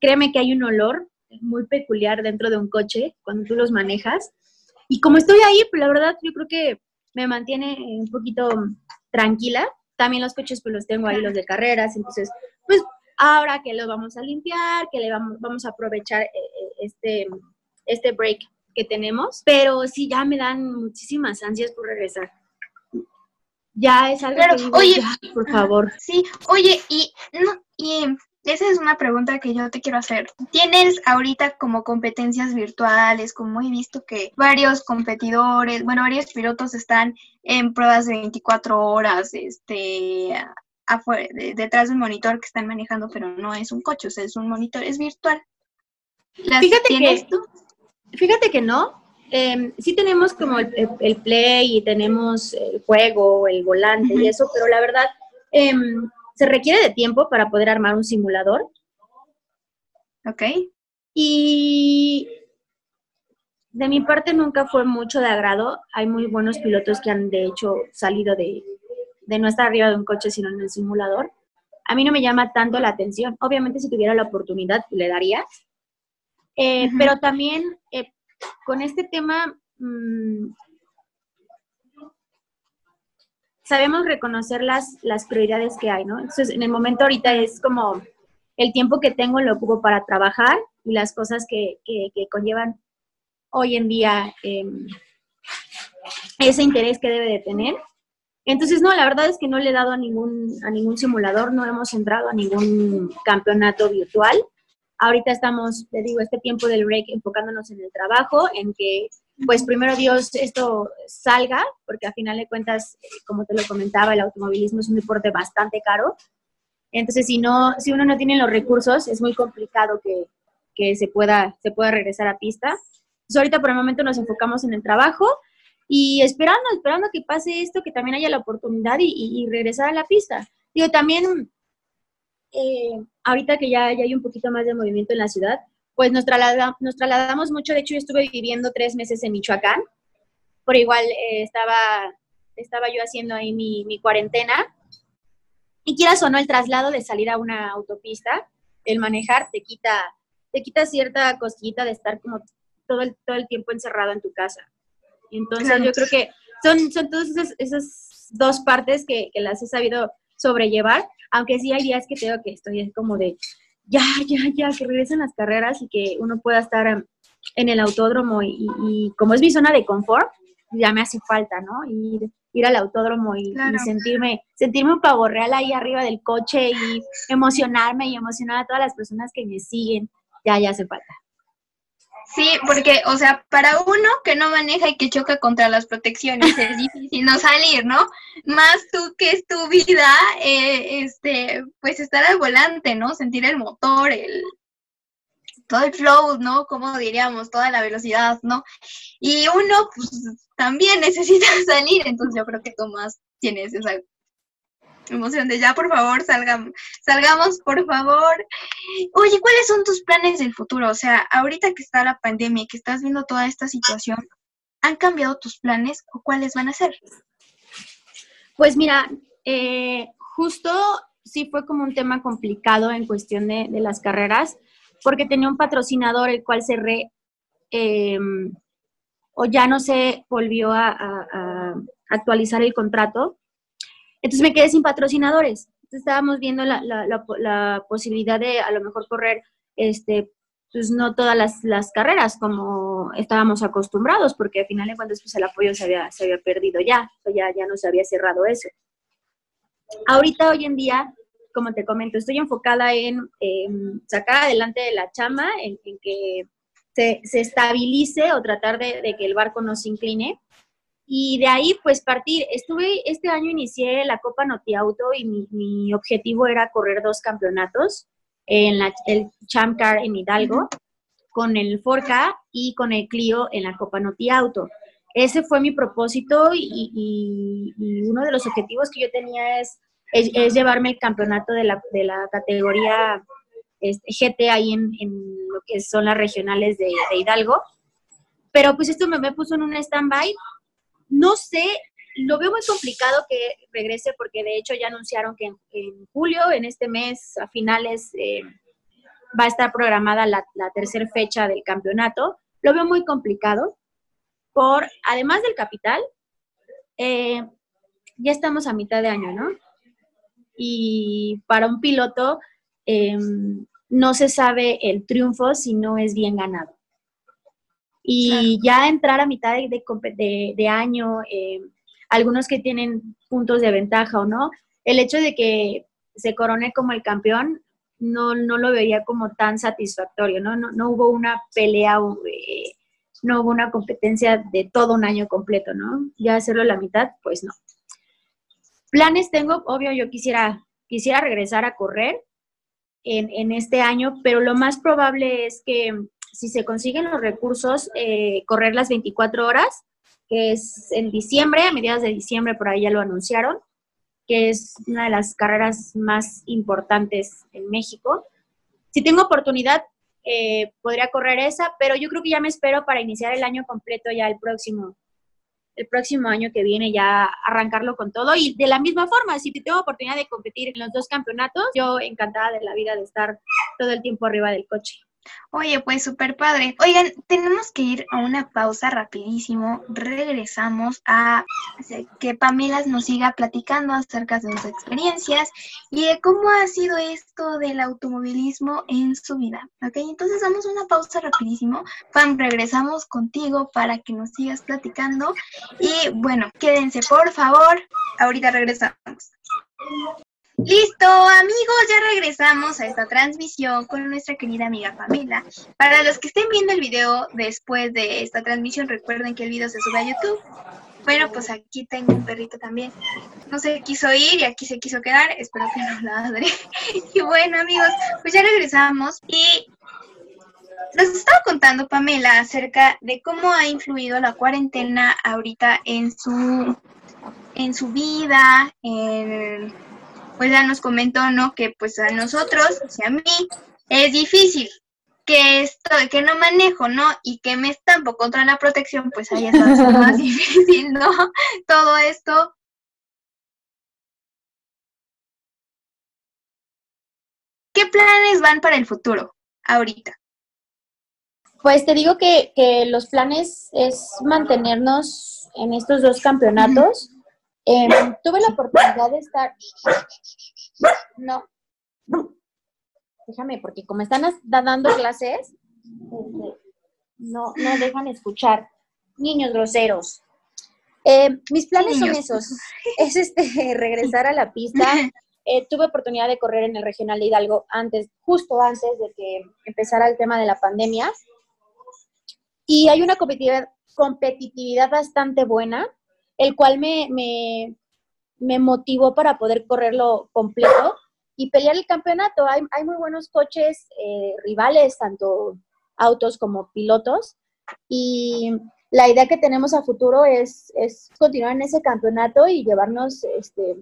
créeme que hay un olor muy peculiar dentro de un coche cuando tú los manejas. Y como estoy ahí, pues la verdad yo creo que me mantiene un poquito tranquila. También los coches pues los tengo ahí, los de carreras, entonces pues ahora que los vamos a limpiar, que le vamos, vamos a aprovechar eh, eh, este, este break que tenemos, pero sí ya me dan muchísimas ansias por regresar. Ya es algo que oye, por favor. Sí, oye, y no, y esa es una pregunta que yo te quiero hacer. ¿Tienes ahorita como competencias virtuales? Como he visto que varios competidores, bueno, varios pilotos están en pruebas de 24 horas, este, detrás de un monitor que están manejando, pero no es un coche, o sea, es un monitor, es virtual. fíjate que, Fíjate que no. Em, sí tenemos como el, play y tenemos el juego, el volante y eso, pero la verdad, eh, se requiere de tiempo para poder armar un simulador. Ok. Y de mi parte nunca fue mucho de agrado. Hay muy buenos pilotos que han de hecho salido de, no estar arriba de un coche, sino en el simulador. a mí no me llama tanto la atención. Obviamente si tuviera la oportunidad le daría, eh, pero también eh, con este tema mm, sabemos reconocer las, las prioridades que hay, ¿no? Entonces, en el momento ahorita es como el tiempo que tengo lo ocupo para trabajar y las cosas que, conllevan hoy en día em, ese interés que debe de tener. Entonces, no, la verdad es que no le he dado a ningún, a ningún simulador, no hemos entrado a ningún campeonato virtual. Ahorita estamos, te digo, este tiempo del break enfocándonos en el trabajo, en que, pues primero Dios, esto salga, porque a final de cuentas, como te lo comentaba, el automovilismo es un deporte bastante caro. Entonces, si, no, si uno no tiene los recursos, es muy complicado que, que se, pueda, se pueda regresar a pista. Entonces, ahorita por el momento nos enfocamos en el trabajo y esperando, esperando que pase esto, que también haya la oportunidad y, y regresar a la pista. Digo, también eh, ahorita que ya, ya, hay un poquito más de movimiento en la ciudad, pues nos, nos trasladamos mucho. De hecho, yo estuve viviendo tres meses en Michoacán. Por igual eh, estaba, estaba yo haciendo ahí mi, mi cuarentena. Y quieras o no, el traslado de salir a una autopista, el manejar te quita, te quita cierta cosquillita de estar como todo el, todo el tiempo encerrado en tu casa. Entonces yo creo que son, son todas esas, esas dos partes que, que, las he sabido sobrellevar aunque sí hay días que tengo que estoy como de, ya, ya, ya, que regresen las carreras y que uno pueda estar em, en el autódromo y, como es mi zona de confort, ya me hace falta, ¿no? Ir, ir al autódromo y, sentirme, sentirme un pavo real ahí arriba del coche y emocionarme y emocionar a todas las personas que me siguen, ya, ya hace falta. Sí, porque, o sea, para uno que no maneja y que choca contra las protecciones es difícil no salir, ¿no? Más tú que es tu vida, eh, este, pues estar al volante, ¿no? Sentir el motor, el todo el flow, ¿no? Como diríamos, toda la velocidad, ¿no? Y uno, pues, también necesita salir, entonces yo creo que tú más tienes esa emoción de ya, por favor, salgamos, salgamos, por favor. Oye, ¿cuáles son tus planes del futuro? O sea, ahorita que está la pandemia y que estás viendo toda esta situación, ¿han cambiado tus planes o cuáles van a ser? Pues mira, eh, justo sí fue como un tema complicado en cuestión de, las carreras, porque tenía un patrocinador el cual cerré em, o ya no se volvió a actualizar el contrato entonces me quedé sin patrocinadores. Entonces estábamos viendo la, la, la, posibilidad de a lo mejor correr, este, pues no todas las, las, carreras como estábamos acostumbrados, porque al final de cuentas pues el apoyo se había, se había perdido ya, ya, ya no se había cerrado eso. Ahorita, hoy en día, como te comento, estoy enfocada en sacar adelante de la chama, en, que se, se, estabilice o tratar de, de, que el barco no se incline y de ahí pues partir. Estuve, este año inicié la Copa Noti Auto y mi, objetivo era correr dos campeonatos, en la, el Champ Car en Hidalgo, con el Forca y con el Clio en la Copa Noti Auto. Ese fue mi propósito y, uno de los objetivos que yo tenía es, es, llevarme el campeonato de la, de la categoría este, GT ahí en, en, lo que son las regionales de, Hidalgo. Pero pues esto me, me puso en un stand-by no sé, lo veo muy complicado que regrese porque de hecho ya anunciaron que en, julio, en este mes, a finales, eh, va a estar programada la, tercera fecha del campeonato. Lo veo muy complicado por, además del capital, eh, ya estamos a mitad de año, ¿no? Y para un piloto em, no se sabe el triunfo si no es bien ganado. Y ya entrar a mitad de, de, año, eh, algunos que tienen puntos de ventaja o no, el hecho de que se corone como el campeón no, no lo veía como tan satisfactorio, ¿no? No, no hubo una pelea, eh, no hubo una competencia de todo un año completo, ¿no? Ya hacerlo la mitad, pues no. Planes tengo, obvio, yo quisiera, quisiera regresar a correr en, en este año, pero lo más probable es que si se consiguen los recursos, eh, correr las 24 horas, que es en diciembre, a mediados de diciembre, por ahí ya lo anunciaron, que es una de las carreras más importantes en México. Si tengo oportunidad, eh, podría correr esa, pero yo creo que ya me espero para iniciar el año completo ya el próximo, el próximo año que viene ya arrancarlo con todo. Y de la misma forma, si tengo oportunidad de competir en los dos campeonatos, yo encantada de la vida de estar todo el tiempo arriba del coche. Oye, pues súper padre. Oigan, tenemos que ir a una pausa rapidísimo. Regresamos a que Pamela nos siga platicando acerca de sus experiencias y de cómo ha sido esto del automovilismo en su vida. Ok, entonces damos una pausa rapidísimo. Pam, regresamos contigo para que nos sigas platicando. Y bueno, quédense por favor. Ahorita regresamos. Listo, amigos, ya regresamos a esta transmisión con nuestra querida amiga Pamela. Para los que estén viendo el video después de esta transmisión, recuerden que el video se sube a YouTube. Bueno, pues aquí tengo un perrito también. No se quiso ir y aquí se quiso quedar. Espero que no ladre. Y bueno, amigos, pues ya regresamos y nos estaba contando Pamela acerca de cómo ha influido la cuarentena ahorita en su en su vida, en pues ya nos comentó, ¿no? Que pues a nosotros, o sea, a mí, es difícil que esto, que no manejo, ¿no? Y que me estampo contra la protección, pues ahí está más difícil, ¿no? Todo esto. ¿Qué planes van para el futuro ahorita? Pues te digo que, que los planes es mantenernos en estos dos campeonatos. Em, tuve la oportunidad de estar. No. Déjame, porque como están dando clases, este, no, no dejan escuchar. Niños groseros. Em, mis planes son esos. Es este regresar a la pista. Eh, tuve oportunidad de correr en el regional de Hidalgo antes, justo antes de que empezara el tema de la pandemia. Y hay una competitividad, competitividad bastante buena el cual me, me, motivó para poder correrlo completo y pelear el campeonato. Hay, hay muy buenos coches eh, rivales, tanto autos como pilotos, y la idea que tenemos a futuro es, es continuar en ese campeonato y llevarnos, este,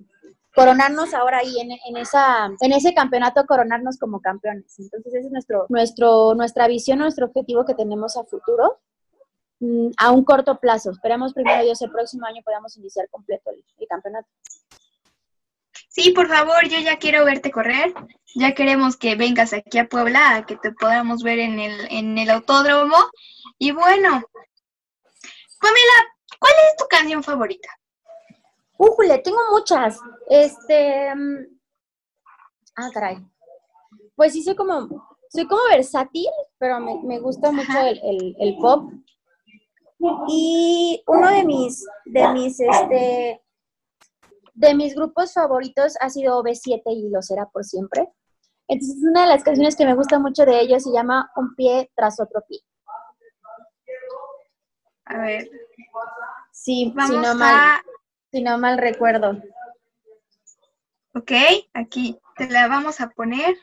coronarnos ahora ahí en, en, esa, en ese campeonato, coronarnos como campeones. Entonces, esa es nuestro, nuestro, nuestra visión, nuestro objetivo que tenemos a futuro. Mm, a un corto plazo. Esperamos primero Dios el próximo año podamos iniciar completo el, campeonato. Sí, por favor, yo ya quiero verte correr. Ya queremos que vengas aquí a Puebla, que te podamos ver en el, en el autódromo. Y bueno, Pamela, ¿cuál es tu canción favorita? Újule, tengo muchas. Este. Mm, ah, caray. Pues sí, soy como, soy como versátil, pero me, gusta mucho el, el, pop. Y uno de mis, de mis, este, de mis grupos favoritos ha sido B7 y lo será por siempre. Entonces, una de las canciones que me gusta mucho de ellos se llama Un pie tras otro pie. A ver. Sí, si no, mal, si no mal recuerdo. Ok, aquí te la vamos a poner.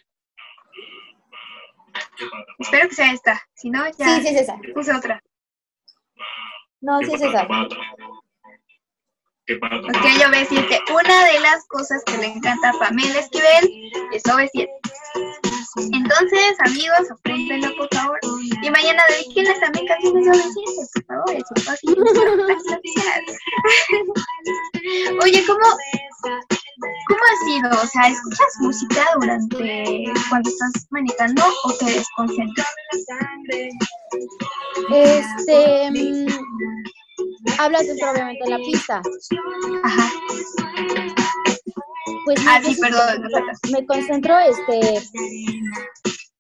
Espero que sea esta. Si no, ya sí, sí es esa. puse otra. No, sí es esa. Ok, yo voy a decir que una de las cosas que le encanta a Pamela Esquivel es OV7. Entonces, amigos, apréndanlo por favor. Y mañana dedíquenle también canciones de OV7, por favor, es fácil. Oye, ¿cómo, ¿cómo ha sido? O sea, ¿escuchas música durante cuando estás manejando o te desconcentras? Este. Mm, hablas dentro, obviamente, de la pista. Ajá. Pues ah, sí, perdón. Me concentro, este.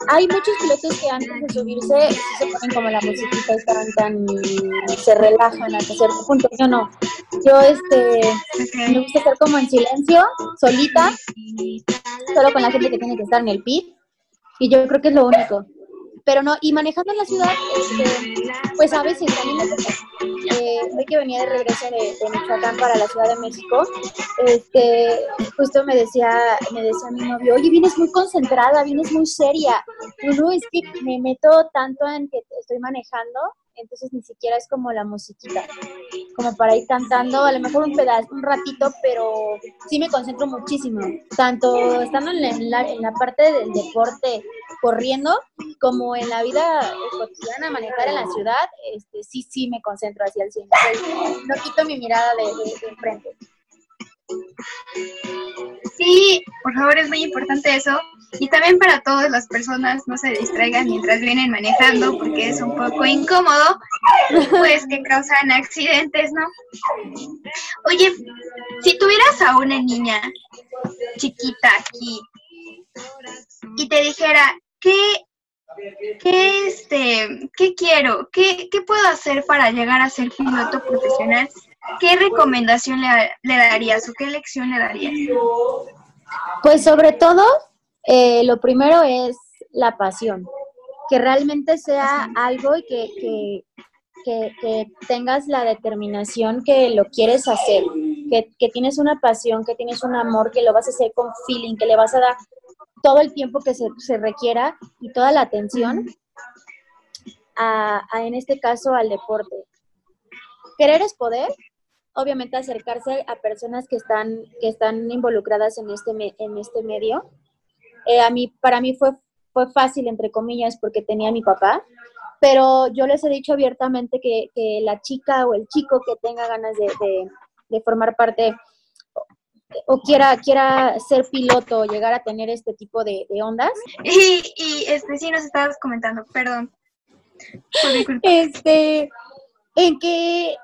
Hay muchos pilotos que antes de subirse se ponen como la musiquita y cantan y se relajan hasta cierto punto. Yo no. Yo, este, me gusta estar como en silencio, solita, solo con la gente que tiene que estar en el pit. Y yo creo que es lo único pero no, y manejando en la ciudad, este, pues a veces también. Eh, hoy que venía de regreso de, Michoacán para la Ciudad de México, este, justo me decía, me decía mi novio, oye, vienes muy concentrada, vienes muy seria. No, no, es que me meto tanto en que estoy manejando entonces ni siquiera es como la musiquita, como para ir cantando, a lo mejor un pedazo, un ratito, pero sí me concentro muchísimo, tanto estando en la, parte del deporte corriendo, como en la vida cotidiana, manejar en la ciudad, este, sí, sí me concentro hacia el cine, no quito mi mirada de, de, de frente. Sí, por favor, es muy importante eso. Y también para todas las personas, no se distraigan mientras vienen manejando, porque es un poco incómodo, pues que causan accidentes, ¿no? Oye, si tuvieras a una niña chiquita aquí y te dijera, ¿qué, qué, este, qué quiero? ¿Qué, ¿Qué puedo hacer para llegar a ser piloto profesional? ¿qué recomendación le, darías o qué lección le darías? Pues sobre todo, eh, lo primero es la pasión, que realmente sea algo y que, que, tengas la determinación que lo quieres hacer, que, tienes una pasión, que tienes un amor, que lo vas a hacer con feeling, que le vas a dar todo el tiempo que se, se requiera y toda la atención a, en este caso al deporte. Querer es poder obviamente acercarse a personas que están, que están involucradas en este, en este medio. Eh, a mí, para mí fue, fue fácil, entre comillas, porque tenía a mi papá, pero yo les he dicho abiertamente que, que la chica o el chico que tenga ganas de, de, formar parte o quiera, quiera ser piloto o llegar a tener este tipo de, ondas. Y, y este sí nos estabas comentando, perdón. Este, en que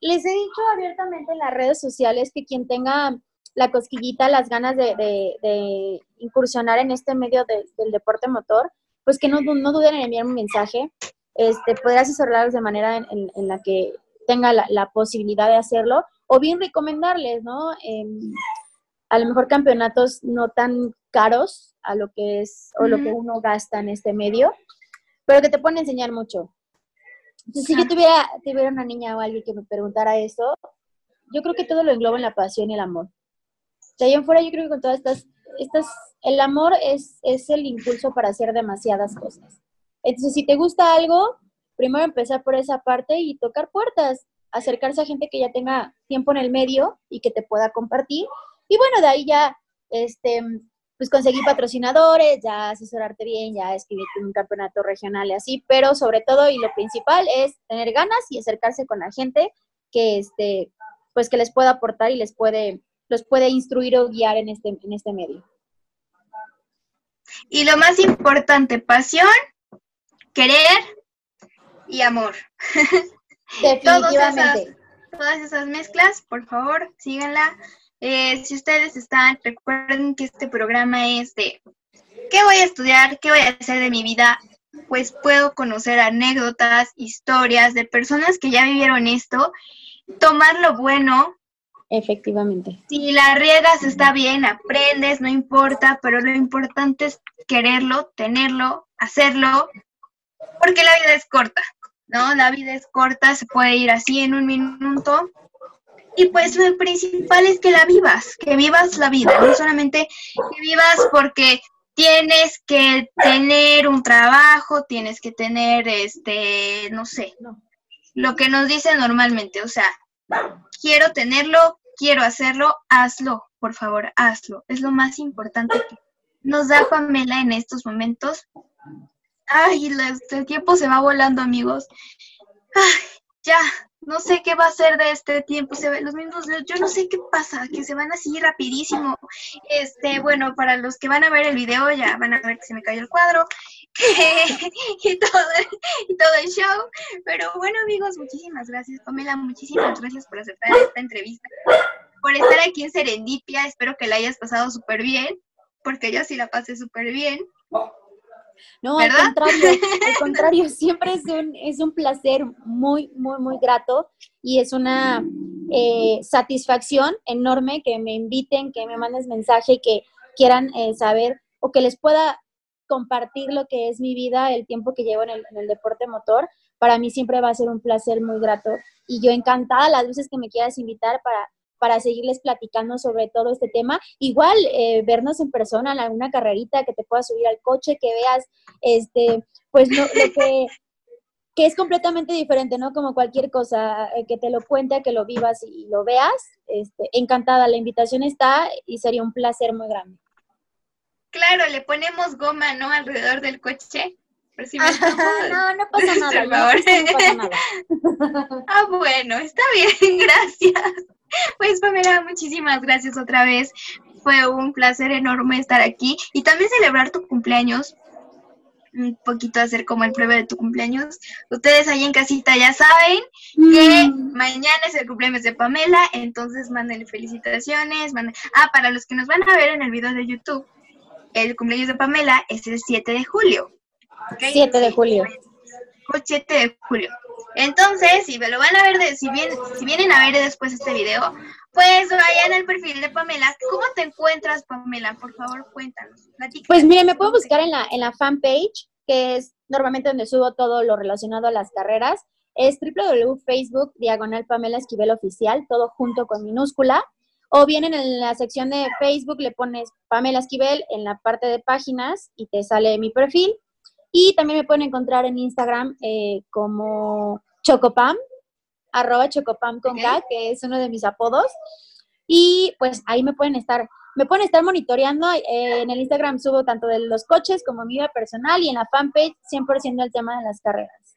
les he dicho abiertamente en las redes sociales que quien tenga la cosquillita, las ganas de, incursionar en este medio del deporte motor, pues que no, no, duden en enviar un mensaje. Este, poder asesorarlos de manera en, la que tenga la, posibilidad de hacerlo, o bien recomendarles, ¿no? Em, a lo mejor campeonatos no tan caros a lo que es o lo que uno gasta en este medio, pero que te pueden enseñar mucho si yo tuviera, tuviera una niña o alguien que me preguntara eso, yo creo que todo lo engloba en la pasión y el amor. De ahí en fuera yo creo que con todas estas, el amor es, es el impulso para hacer demasiadas cosas. Entonces, si te gusta algo, primero empezar por esa parte y tocar puertas, acercarse a gente que ya tenga tiempo en el medio y que te pueda compartir. Y bueno, de ahí ya, este, pues conseguir patrocinadores, ya asesorarte bien, ya escribirte un campeonato regional y así, pero sobre todo y lo principal es tener ganas y acercarse con la gente que este pues que les pueda aportar y les puede los puede instruir o guiar en este en este medio. Y lo más importante, pasión, querer y amor. Definitivamente. todas esas mezclas, por favor, síganla eh, si ustedes están, recuerden que este programa es de ¿qué voy a estudiar? ¿Qué voy a hacer de mi vida? Pues puedo conocer anécdotas, historias de personas que ya vivieron esto, tomar lo bueno. Efectivamente. Si la riegas está bien, aprendes, no importa, pero lo importante es quererlo, tenerlo, hacerlo, porque la vida es corta, ¿no? La vida es corta, se puede ir así en un minuto y pues lo principal es que la vivas, que vivas la vida, no solamente que vivas porque tienes que tener un trabajo, tienes que tener, este, no sé, lo que nos dicen normalmente, o sea, quiero tenerlo, quiero hacerlo, hazlo, por favor, hazlo. Es lo más importante que nos da Pamela en estos momentos. Ay, el tiempo se va volando, amigos. Ay, ya, no sé qué va a ser de este tiempo, se ve, los mismos, yo no sé qué pasa, que se van así rapidísimo. Este, bueno, para los que van a ver el video ya van a ver que se me cayó el cuadro y, todo, y todo el show. Pero bueno, amigos, muchísimas gracias, Pamela, muchísimas gracias por aceptar esta entrevista, por estar aquí en Serendipia, espero que la hayas pasado súper bien, porque yo sí la pasé súper bien. No, al contrario, al contrario, siempre es un, es un placer muy, muy, muy grato y es una eh, satisfacción enorme que me inviten, que me mandes mensaje y que quieran eh, saber o que les pueda compartir lo que es mi vida, el tiempo que llevo en el, deporte motor. Para mí siempre va a ser un placer muy grato y yo encantada las veces que me quieras invitar para para seguirles platicando sobre todo este tema. Igual, eh, vernos en persona en alguna carrerita, que te puedas subir al coche, que veas, este, pues lo, que, que es completamente diferente, ¿no? Como cualquier cosa, eh, que te lo cuente, que lo vivas y lo veas. Este, encantada, la invitación está y sería un placer muy grande. Claro, le ponemos goma, ¿no? Alrededor del coche. no, no pasa nada. No, pasa nada. ah, bueno, está bien, gracias. Pues Pamela, muchísimas gracias otra vez. Fue un placer enorme estar aquí y también celebrar tu cumpleaños. Un poquito hacer como el prueba de tu cumpleaños. Ustedes ahí en casita ya saben que mm. mañana es el cumpleaños de Pamela, entonces mándenle felicitaciones. Ah, para los que nos van a ver en el video de YouTube, el cumpleaños de Pamela es el 7 de julio. 7 de julio. 7 de julio. Entonces, si me lo van a ver, de, si, bien, si vienen a ver después este video, pues vayan al perfil de Pamela. ¿Cómo te encuentras, Pamela? Por favor, cuéntanos. Pues mire, me puedo buscar en la, en la fanpage, que es normalmente donde subo todo lo relacionado a las carreras. Es www.facebook, diagonal Pamela Esquivel Oficial, todo junto con minúscula. O bien en la sección de Facebook le pones Pamela Esquivel en la parte de páginas y te sale mi perfil. Y también me pueden encontrar en Instagram eh, como Chocopam, arroba Chocopam con K, que es uno de mis apodos. Y pues ahí me pueden estar, me pueden estar monitoreando. Eh, en el Instagram subo tanto de los coches como mi vida personal y en la fanpage 100% el tema de las carreras.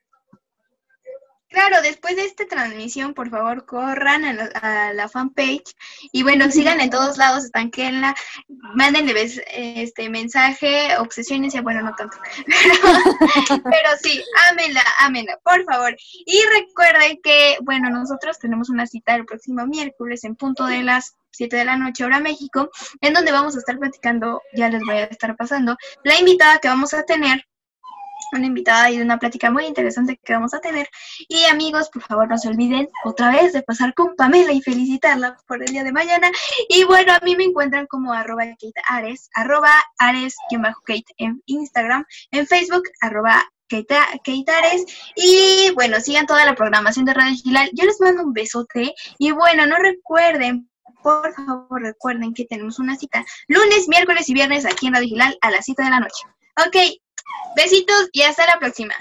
Claro, después de esta transmisión, por favor, corran a la, fanpage y bueno, sigan en todos lados, están que en la, mándenle este mensaje, obsesiones, bueno, no tanto, pero, sí, ámenla, ámenla, por favor. Y recuerden que, bueno, nosotros tenemos una cita el próximo miércoles en punto de las 7 de la noche, hora México, en donde vamos a estar platicando, ya les voy a estar pasando, la invitada que vamos a tener una invitada y una plática muy interesante que vamos a tener. Y amigos, por favor, no se olviden otra vez de pasar con Pamela y felicitarla por el día de mañana. Y bueno, a mí me encuentran como arroba Kate Ares, arroba Ares-Kate en Instagram, en Facebook, arroba Kate, Ares. Y bueno, sigan toda la programación de Radio Gilal. Yo les mando un besote. Y bueno, no recuerden, por favor, recuerden que tenemos una cita lunes, miércoles y viernes aquí en Radio Gilal a las 7 de la noche. Ok, Besitos y hasta la próxima.